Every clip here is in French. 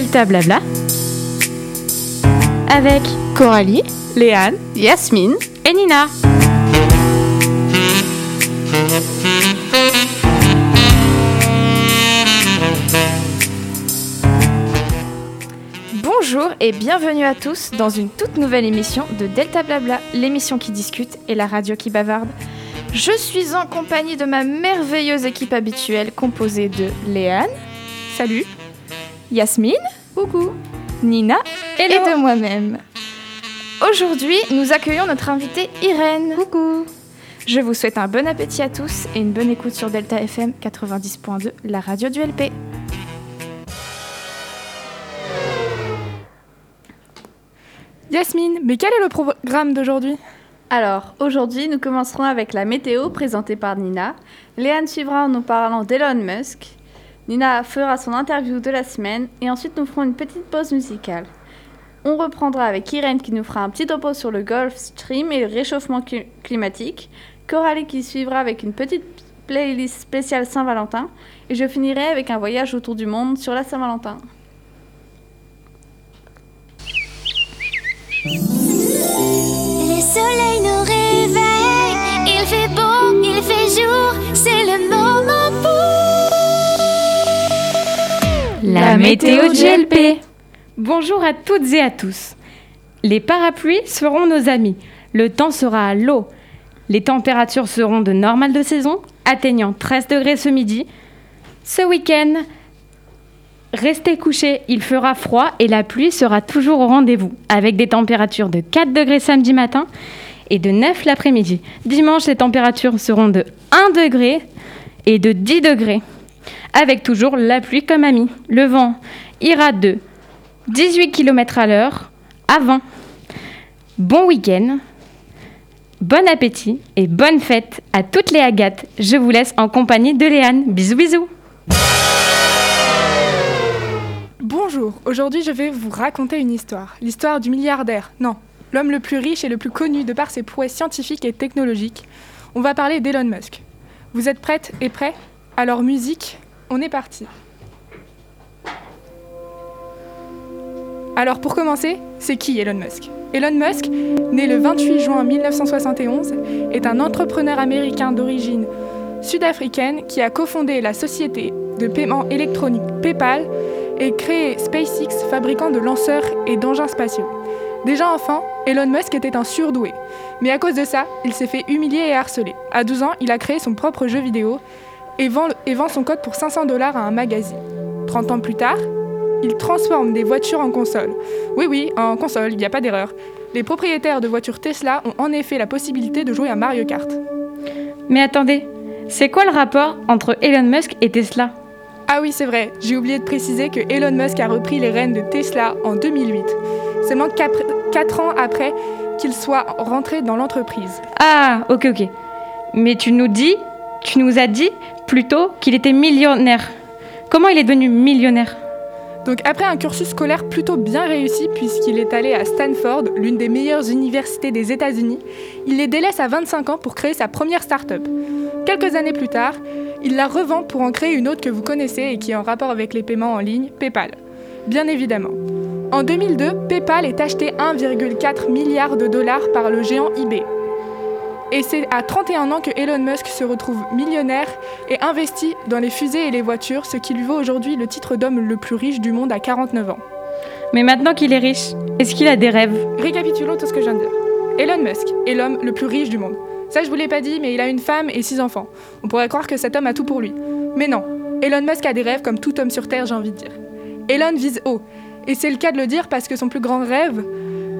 Delta Blabla avec Coralie, Léane, Yasmine et Nina. Bonjour et bienvenue à tous dans une toute nouvelle émission de Delta Blabla, l'émission qui discute et la radio qui bavarde. Je suis en compagnie de ma merveilleuse équipe habituelle composée de Léane, salut, Yasmine, coucou, Nina et de moi-même. Aujourd'hui, nous accueillons notre invitée Irène. Coucou. Je vous souhaite un bon appétit à tous et une bonne écoute sur Delta FM 90.2, la radio du LP. Yasmine, mais quel est le programme d'aujourd'hui? Alors, aujourd'hui, nous commencerons avec la météo présentée par Nina. Léane suivra en nous parlant d'Elon Musk. Nina fera son interview de la semaine et ensuite nous ferons une petite pause musicale. On reprendra avec Irène qui nous fera un petit topo sur le Gulf Stream et le réchauffement climatique. Coralie qui suivra avec une petite playlist spéciale Saint-Valentin. Et je finirai avec un voyage autour du monde sur la Saint-Valentin. La météo GLP. Bonjour à toutes et à tous. Les parapluies seront nos amis. Le temps sera à l'eau. Les températures seront de normales de saison, atteignant 13 degrés ce midi. Ce week-end, Restez couchés, il fera froid et la pluie sera toujours au rendez-vous, avec des températures de 4 degrés samedi matin et de 9 l'après-midi. Dimanche, les températures seront de 1 degré et de 10 degrés, avec toujours la pluie comme ami. Le vent ira de 18 km à l'heure avant. Bon week-end, bon appétit et bonne fête à toutes les agates. Je vous laisse en compagnie de Léane. Bisous bisous Bonjour, aujourd'hui je vais vous raconter une histoire. L'histoire du milliardaire, non, l'homme le plus riche et le plus connu de par ses prouesses scientifiques et technologiques. On va parler d'Elon Musk. Vous êtes prêtes et prêts Alors musique, on est parti. Alors pour commencer, c'est qui Elon Musk? Elon Musk, né le 28 juin 1971, est un entrepreneur américain d'origine sud-africaine qui a cofondé la société de paiement électronique PayPal et créé SpaceX, fabricant de lanceurs et d'engins spatiaux. Déjà enfant, Elon Musk était un surdoué. Mais à cause de ça, il s'est fait humilier et harceler. À 12 ans, il a créé son propre jeu vidéo et vend, et vend son code pour 500 dollars à un magazine. 30 ans plus tard, il transforme des voitures en consoles. Oui, oui, en console, il n'y a pas d'erreur. Les propriétaires de voitures Tesla ont en effet la possibilité de jouer à Mario Kart. Mais attendez, c'est quoi le rapport entre Elon Musk et Tesla? Ah oui, c'est vrai, j'ai oublié de préciser que Elon Musk a repris les rênes de Tesla en 2008, seulement 4 ans après qu'il soit rentré dans l'entreprise. Ah, ok, ok. Mais tu nous dis, tu nous as dit plutôt qu'il était millionnaire. Comment il est devenu millionnaire? Donc après un cursus scolaire plutôt bien réussi puisqu'il est allé à Stanford, l'une des meilleures universités des États-Unis, il les délaisse à 25 ans pour créer sa première start-up. Quelques années plus tard, il la revend pour en créer une autre que vous connaissez et qui est en rapport avec les paiements en ligne, PayPal. Bien évidemment. En 2002, PayPal est acheté 1,4 milliard de dollars par le géant eBay. Et c'est à 31 ans que Elon Musk se retrouve millionnaire et investit dans les fusées et les voitures, ce qui lui vaut aujourd'hui le titre d'homme le plus riche du monde à 49 ans. Mais maintenant qu'il est riche, est-ce qu'il a des rêves? Récapitulons tout ce que je viens de dire. Elon Musk est l'homme le plus riche du monde. Ça, je vous l'ai pas dit, mais il a une femme et six enfants. On pourrait croire que cet homme a tout pour lui. Mais non, Elon Musk a des rêves comme tout homme sur Terre, j'ai envie de dire. Elon vise haut. Et c'est le cas de le dire parce que son plus grand rêve,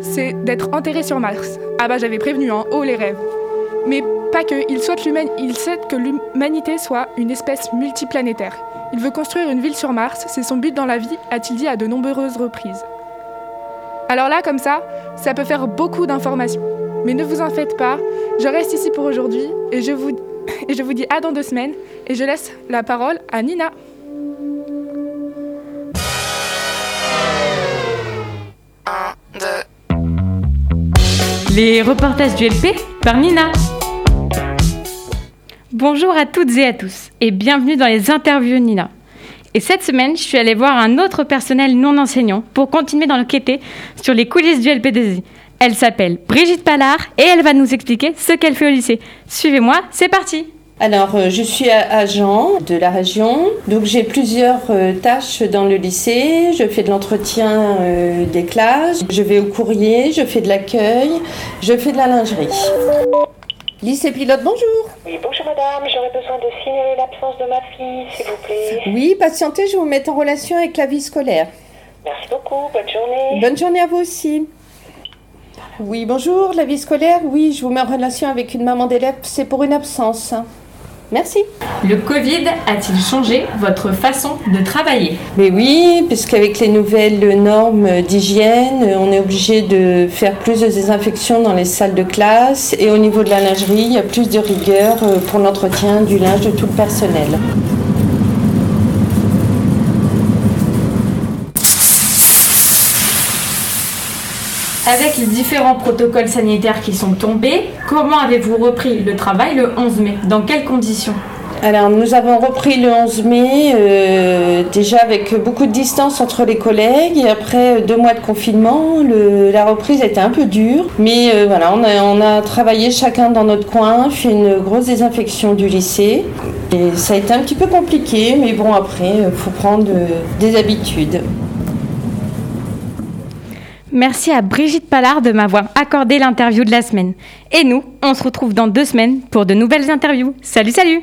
c'est d'être enterré sur Mars. Ah bah j'avais prévenu, en hein, haut les rêves. Mais pas que, il souhaite, il souhaite que l'humanité soit une espèce multiplanétaire. Il veut construire une ville sur Mars, c'est son but dans la vie, a-t-il dit à de nombreuses reprises. Alors là, comme ça, ça peut faire beaucoup d'informations. Mais ne vous en faites pas, je reste ici pour aujourd'hui et je vous, et je vous dis à dans deux semaines et je laisse la parole à Nina. Les reportages du LP par Nina. Bonjour à toutes et à tous et bienvenue dans les interviews Nina. Et cette semaine, je suis allée voir un autre personnel non enseignant pour continuer d'enquêter sur les coulisses du LP2I. Elle s'appelle Brigitte Pallard et elle va nous expliquer ce qu'elle fait au lycée. Suivez-moi, c'est parti Alors, euh, je suis agent de la région, donc j'ai plusieurs euh, tâches dans le lycée. Je fais de l'entretien euh, des classes, je vais au courrier, je fais de l'accueil, je fais de la lingerie. Lycée pilote, bonjour. Oui, bonjour madame, j'aurais besoin de signaler l'absence de ma fille, s'il vous plaît. Oui, patientez, je vous mettre en relation avec la vie scolaire. Merci beaucoup, bonne journée. Bonne journée à vous aussi. Oui, bonjour, la vie scolaire. Oui, je vous mets en relation avec une maman d'élève, c'est pour une absence. Merci. Le Covid a-t-il changé votre façon de travailler? Mais oui, puisqu'avec les nouvelles normes d'hygiène, on est obligé de faire plus de désinfection dans les salles de classe et au niveau de la lingerie, il y a plus de rigueur euh, pour l'entretien du linge de tout le personnel. Avec les différents protocoles sanitaires qui sont tombés, comment avez-vous repris le travail le 11 mai? Dans quelles conditions? Alors, nous avons repris le 11 mai, euh, déjà avec beaucoup de distance entre les collègues, après euh, deux mois de confinement, la reprise était un peu dure. Mais euh, voilà, on a, on a travaillé chacun dans notre coin, fait une grosse désinfection du lycée, et ça a été un petit peu compliqué, mais bon, après, il faut prendre des habitudes. Merci à Brigitte Pallard de m'avoir accordé l'interview de la semaine. Et nous, on se retrouve dans deux semaines pour de nouvelles interviews. Salut, salut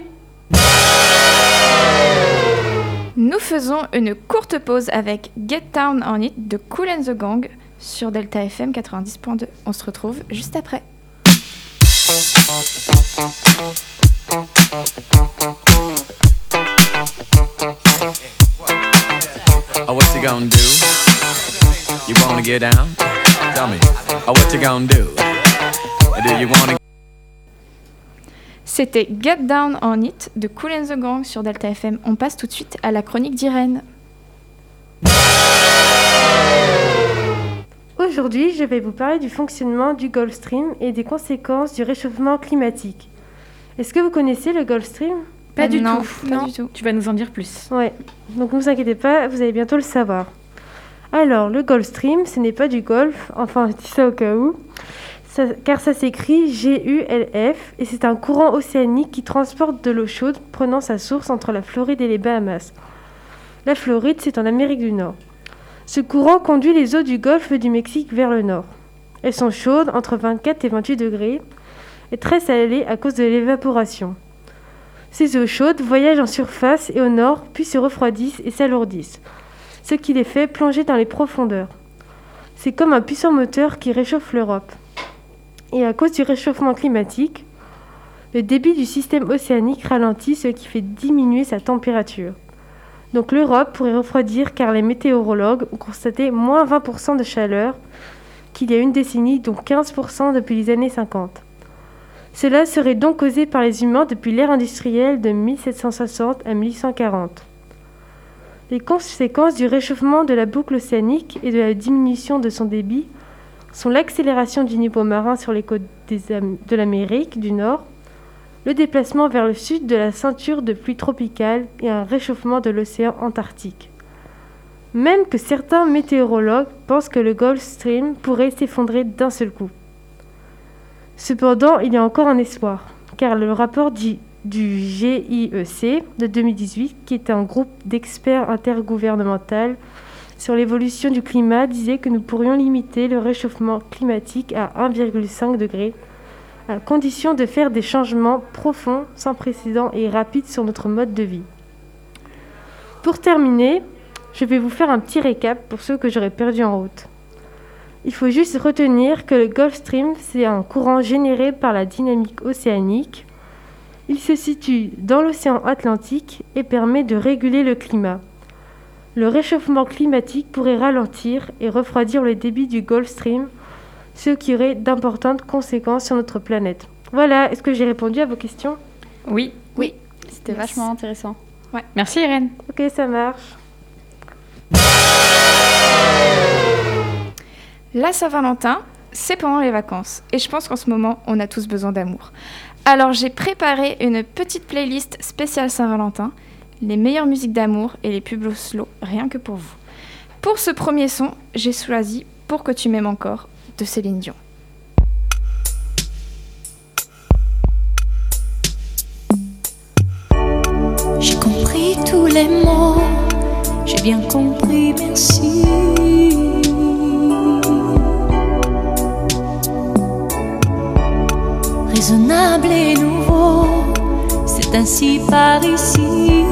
Nous faisons une courte pause avec Get Down on It de Cool and the Gang sur Delta FM 90.2. On se retrouve juste après. Oh, gonna do? You wanna get down? Tell me. Oh, what you gonna do? Do you wanna C'était Get Down on It de Cool and the Gang sur Delta FM. On passe tout de suite à la chronique d'Irène. Aujourd'hui, je vais vous parler du fonctionnement du Gulf Stream et des conséquences du réchauffement climatique. Est-ce que vous connaissez le Gulf Stream? Pas du non, tout. Pas Non. du tout. Tu vas nous en dire plus. Ouais, donc ne vous inquiétez pas, vous allez bientôt le savoir. Alors, le Gulf Stream, ce n'est pas du golf, enfin, je dis ça au cas où, car ça s'écrit G-U-L-F, et c'est un courant océanique qui transporte de l'eau chaude prenant sa source entre la Floride et les Bahamas. La Floride, c'est en Amérique du Nord. Ce courant conduit les eaux du golfe du Mexique vers le nord. Elles sont chaudes, entre 24 et 28 degrés, et très salées à cause de l'évaporation. Ces eaux chaudes voyagent en surface et au nord, puis se refroidissent et s'alourdissent, ce qui les fait plonger dans les profondeurs. C'est comme un puissant moteur qui réchauffe l'Europe. Et à cause du réchauffement climatique, le débit du système océanique ralentit, ce qui fait diminuer sa température. Donc l'Europe pourrait refroidir car les météorologues ont constaté moins 20% de chaleur qu'il y a une décennie, dont 15% depuis les années 50. Cela serait donc causé par les humains depuis l'ère industrielle de 1760 à 1840. Les conséquences du réchauffement de la boucle océanique et de la diminution de son débit sont l'accélération du niveau marin sur les côtes de l'Amérique du Nord, le déplacement vers le sud de la ceinture de pluie tropicale et un réchauffement de l'océan Antarctique. Même que certains météorologues pensent que le Gulf Stream pourrait s'effondrer d'un seul coup. Cependant, il y a encore un espoir, car le rapport du, du GIEC de 2018, qui est un groupe d'experts intergouvernemental sur l'évolution du climat, disait que nous pourrions limiter le réchauffement climatique à 1,5 degré, à condition de faire des changements profonds, sans précédent et rapides sur notre mode de vie. Pour terminer, je vais vous faire un petit récap pour ceux que j'aurais perdus en route. Il faut juste retenir que le Gulf Stream, c'est un courant généré par la dynamique océanique. Il se situe dans l'océan Atlantique et permet de réguler le climat. Le réchauffement climatique pourrait ralentir et refroidir le débit du Gulf Stream, ce qui aurait d'importantes conséquences sur notre planète. Voilà, est-ce que j'ai répondu à vos questions? Oui. C'était vachement intéressant. Merci Irène. Ok, ça marche. La Saint-Valentin, c'est pendant les vacances. Et je pense qu'en ce moment, on a tous besoin d'amour. Alors j'ai préparé une petite playlist spéciale Saint-Valentin. les meilleures musiques d'amour et les beaux slow, rien que pour vous. Pour ce premier son, j'ai choisi Pour que tu m'aimes encore de Céline Dion. J'ai compris tous les mots, j'ai bien compris, merci. Raisonnable et nouveau, c'est ainsi par ici.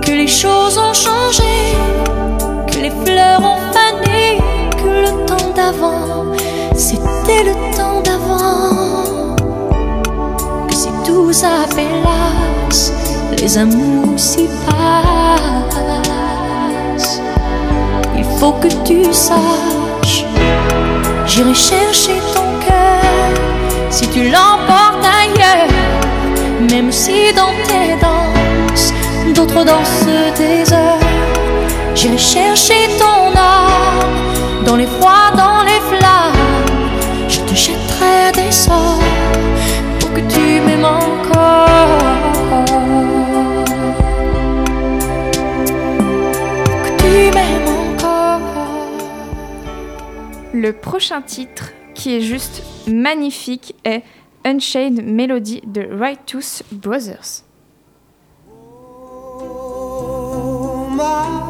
Que les choses ont changé, que les fleurs ont fané, que le temps d'avant, c'était le temps d'avant. Que si tout s'appelasse, les amours s'y passent. Faut que tu saches, j'irai chercher ton cœur si tu l'emportes ailleurs, même si dans tes danses, d'autres dansent des heures. J'irai chercher ton âme dans les froids, dans Le prochain titre, qui est juste magnifique, est Unchained Melody de Righteous Brothers. my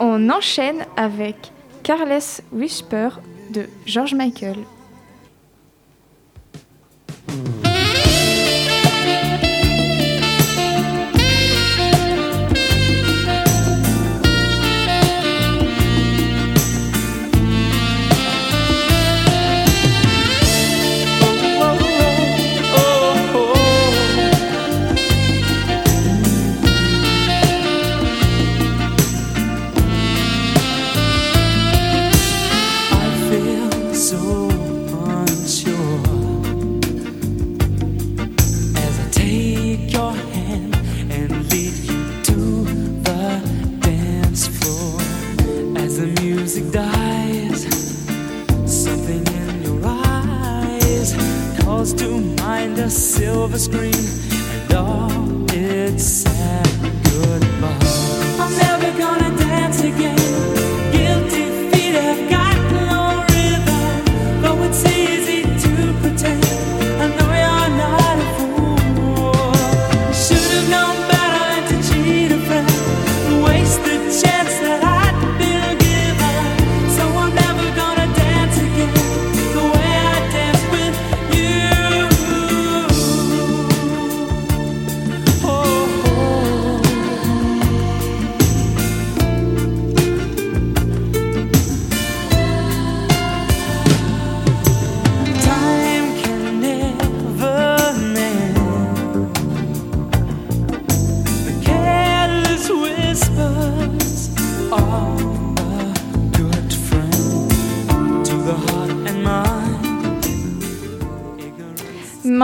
On enchaîne avec Careless Whisper de George Michael.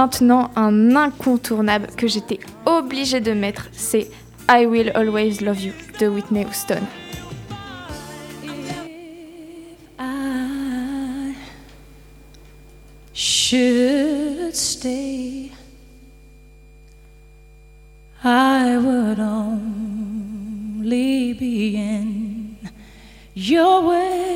Maintenant un incontournable que j'étais obligée de mettre, c'est I Will Always Love You de Whitney Houston. I would only be in your way.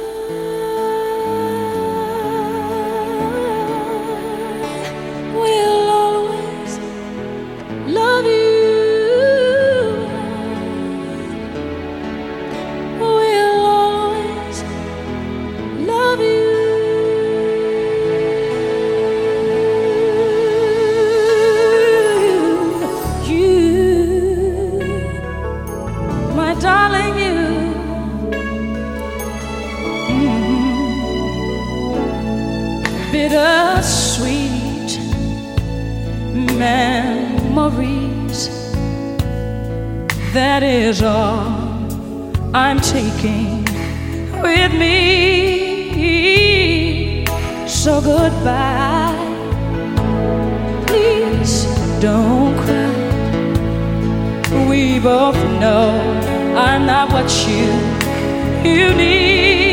So goodbye. Please don't cry. We both know I'm not what you you need.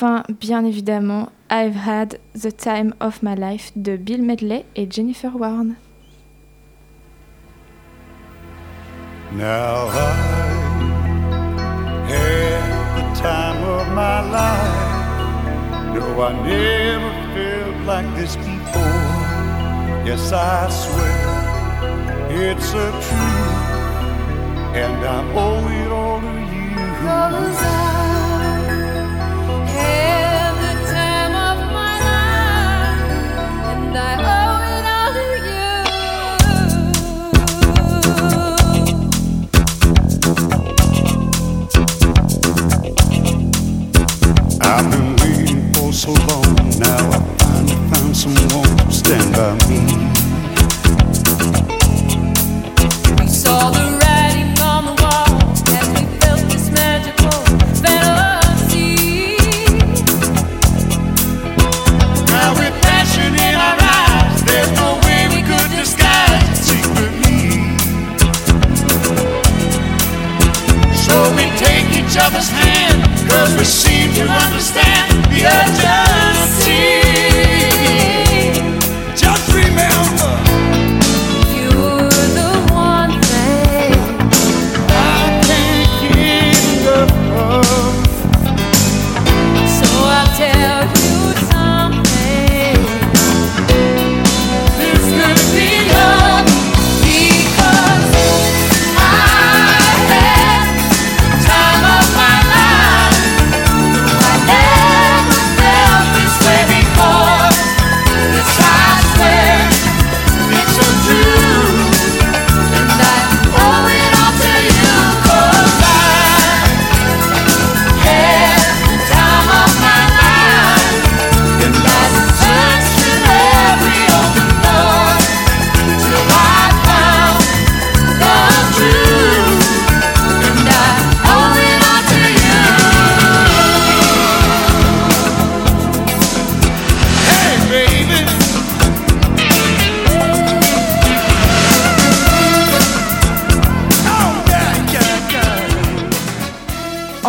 Meilleur pour la fin, bien évidemment, I've Had the Time of My Life de Bill Medley et Jennifer Warren. Now I had the time of my life. No, I never felt like this before. Yes, I swear it's a truth, and I owe it all to you. Cause I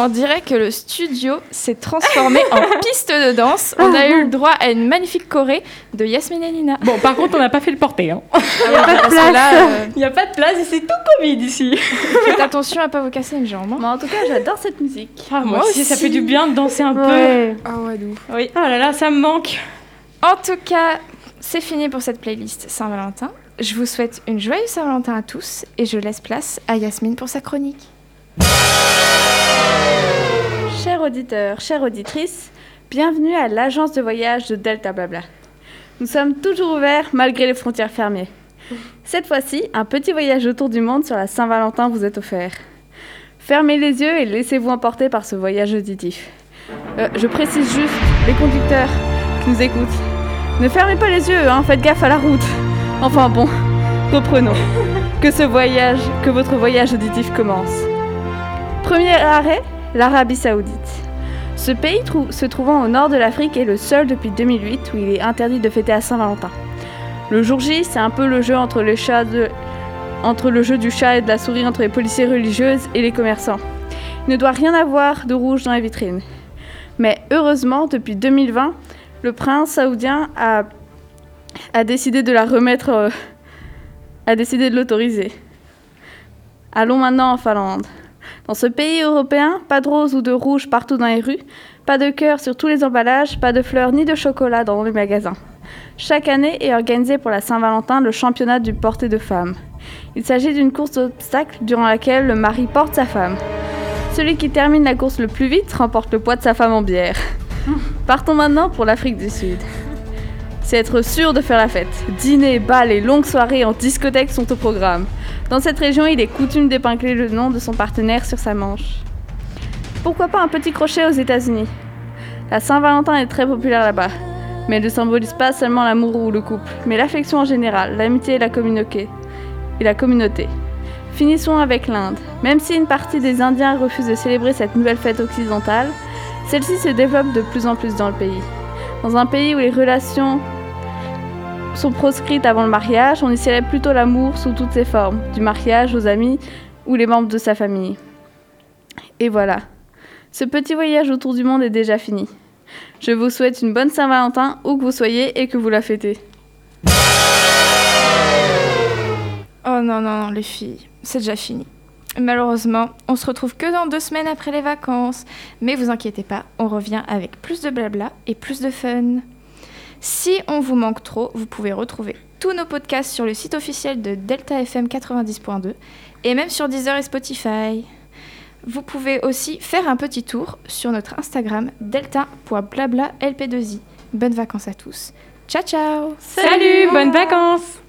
On dirait que le studio s'est transformé en piste de danse. On a eu le droit à une magnifique choré de Yasmine et Nina. Bon, par contre, on n'a pas fait le porté. Hein. Il n'y a pas de place. Il n'y a pas de place et c'est tout Covid ici. Faites attention à pas vous casser une jambe. hein. Mais en tout cas, j'adore cette musique. Ah, moi, Moi aussi, ça fait du bien de danser un Ouais. Ah ouais, d'où peu. Oui. Oh là là, ça me manque. En tout cas, c'est fini pour cette playlist Saint-Valentin. Je vous souhaite une joyeuse Saint-Valentin à tous et je laisse place à Yasmine pour sa chronique. Chers auditeurs, chères auditrices, bienvenue à l'agence de voyage de Delta Blabla. Nous sommes toujours ouverts malgré les frontières fermées. Cette fois-ci, un petit voyage autour du monde sur la Saint-Valentin vous est offert. Fermez les yeux et laissez-vous emporter par ce voyage auditif. Euh, je précise juste, les conducteurs qui nous écoutent, ne fermez pas les yeux, hein, faites gaffe à la route. Enfin bon, reprenons. Que ce voyage, que votre voyage auditif commence. Premier arrêt, l'Arabie Saoudite. Ce pays se trouvant au nord de l'Afrique est le seul depuis 2008 où il est interdit de fêter à Saint-Valentin. Le jour J, c'est un peu le jeu entre, les chats de- entre le jeu du chat et de la souris entre les policiers religieuses et les commerçants. Il ne doit rien avoir de rouge dans les vitrines. Mais heureusement, depuis 2020, le prince saoudien a, a décidé de la remettre, euh, a décidé de l'autoriser. Allons maintenant en Finlande. Dans ce pays européen, pas de rose ou de rouge partout dans les rues, pas de cœur sur tous les emballages, pas de fleurs ni de chocolat dans les magasins. Chaque année est organisé pour la Saint-Valentin le championnat du porté de femmes. Il s'agit d'une course d'obstacles durant laquelle le mari porte sa femme. Celui qui termine la course le plus vite remporte le poids de sa femme en bière. Partons maintenant pour l'Afrique du Sud. C'est être sûr de faire la fête. Dîner, bal et longues soirées en discothèque sont au programme. Dans cette région, il est coutume d'épingler le nom de son partenaire sur sa manche. Pourquoi pas un petit crochet aux États-Unis? La Saint-Valentin est très populaire là-bas, mais elle ne symbolise pas seulement l'amour ou le couple, mais l'affection en général, l'amitié et la communauté. Et la communauté. Finissons avec l'Inde. Même si une partie des Indiens refuse de célébrer cette nouvelle fête occidentale, celle-ci se développe de plus en plus dans le pays. Dans un pays où les relations sont proscrites avant le mariage, on y célèbre plutôt l'amour sous toutes ses formes, du mariage aux amis ou les membres de sa famille. Et voilà, ce petit voyage autour du monde est déjà fini. Je vous souhaite une bonne Saint-Valentin où que vous soyez et que vous la fêtez. Oh non, non, non, les filles, c'est déjà fini. Malheureusement, on se retrouve que dans deux semaines après les vacances. Mais vous inquiétez pas, on revient avec plus de blabla et plus de fun. Si on vous manque trop, vous pouvez retrouver tous nos podcasts sur le site officiel de Delta FM 90.2 et même sur Deezer et Spotify. Vous pouvez aussi faire un petit tour sur notre Instagram delta.blablalp2i. Bonnes vacances à tous. Ciao ciao Salut, bonnes vacances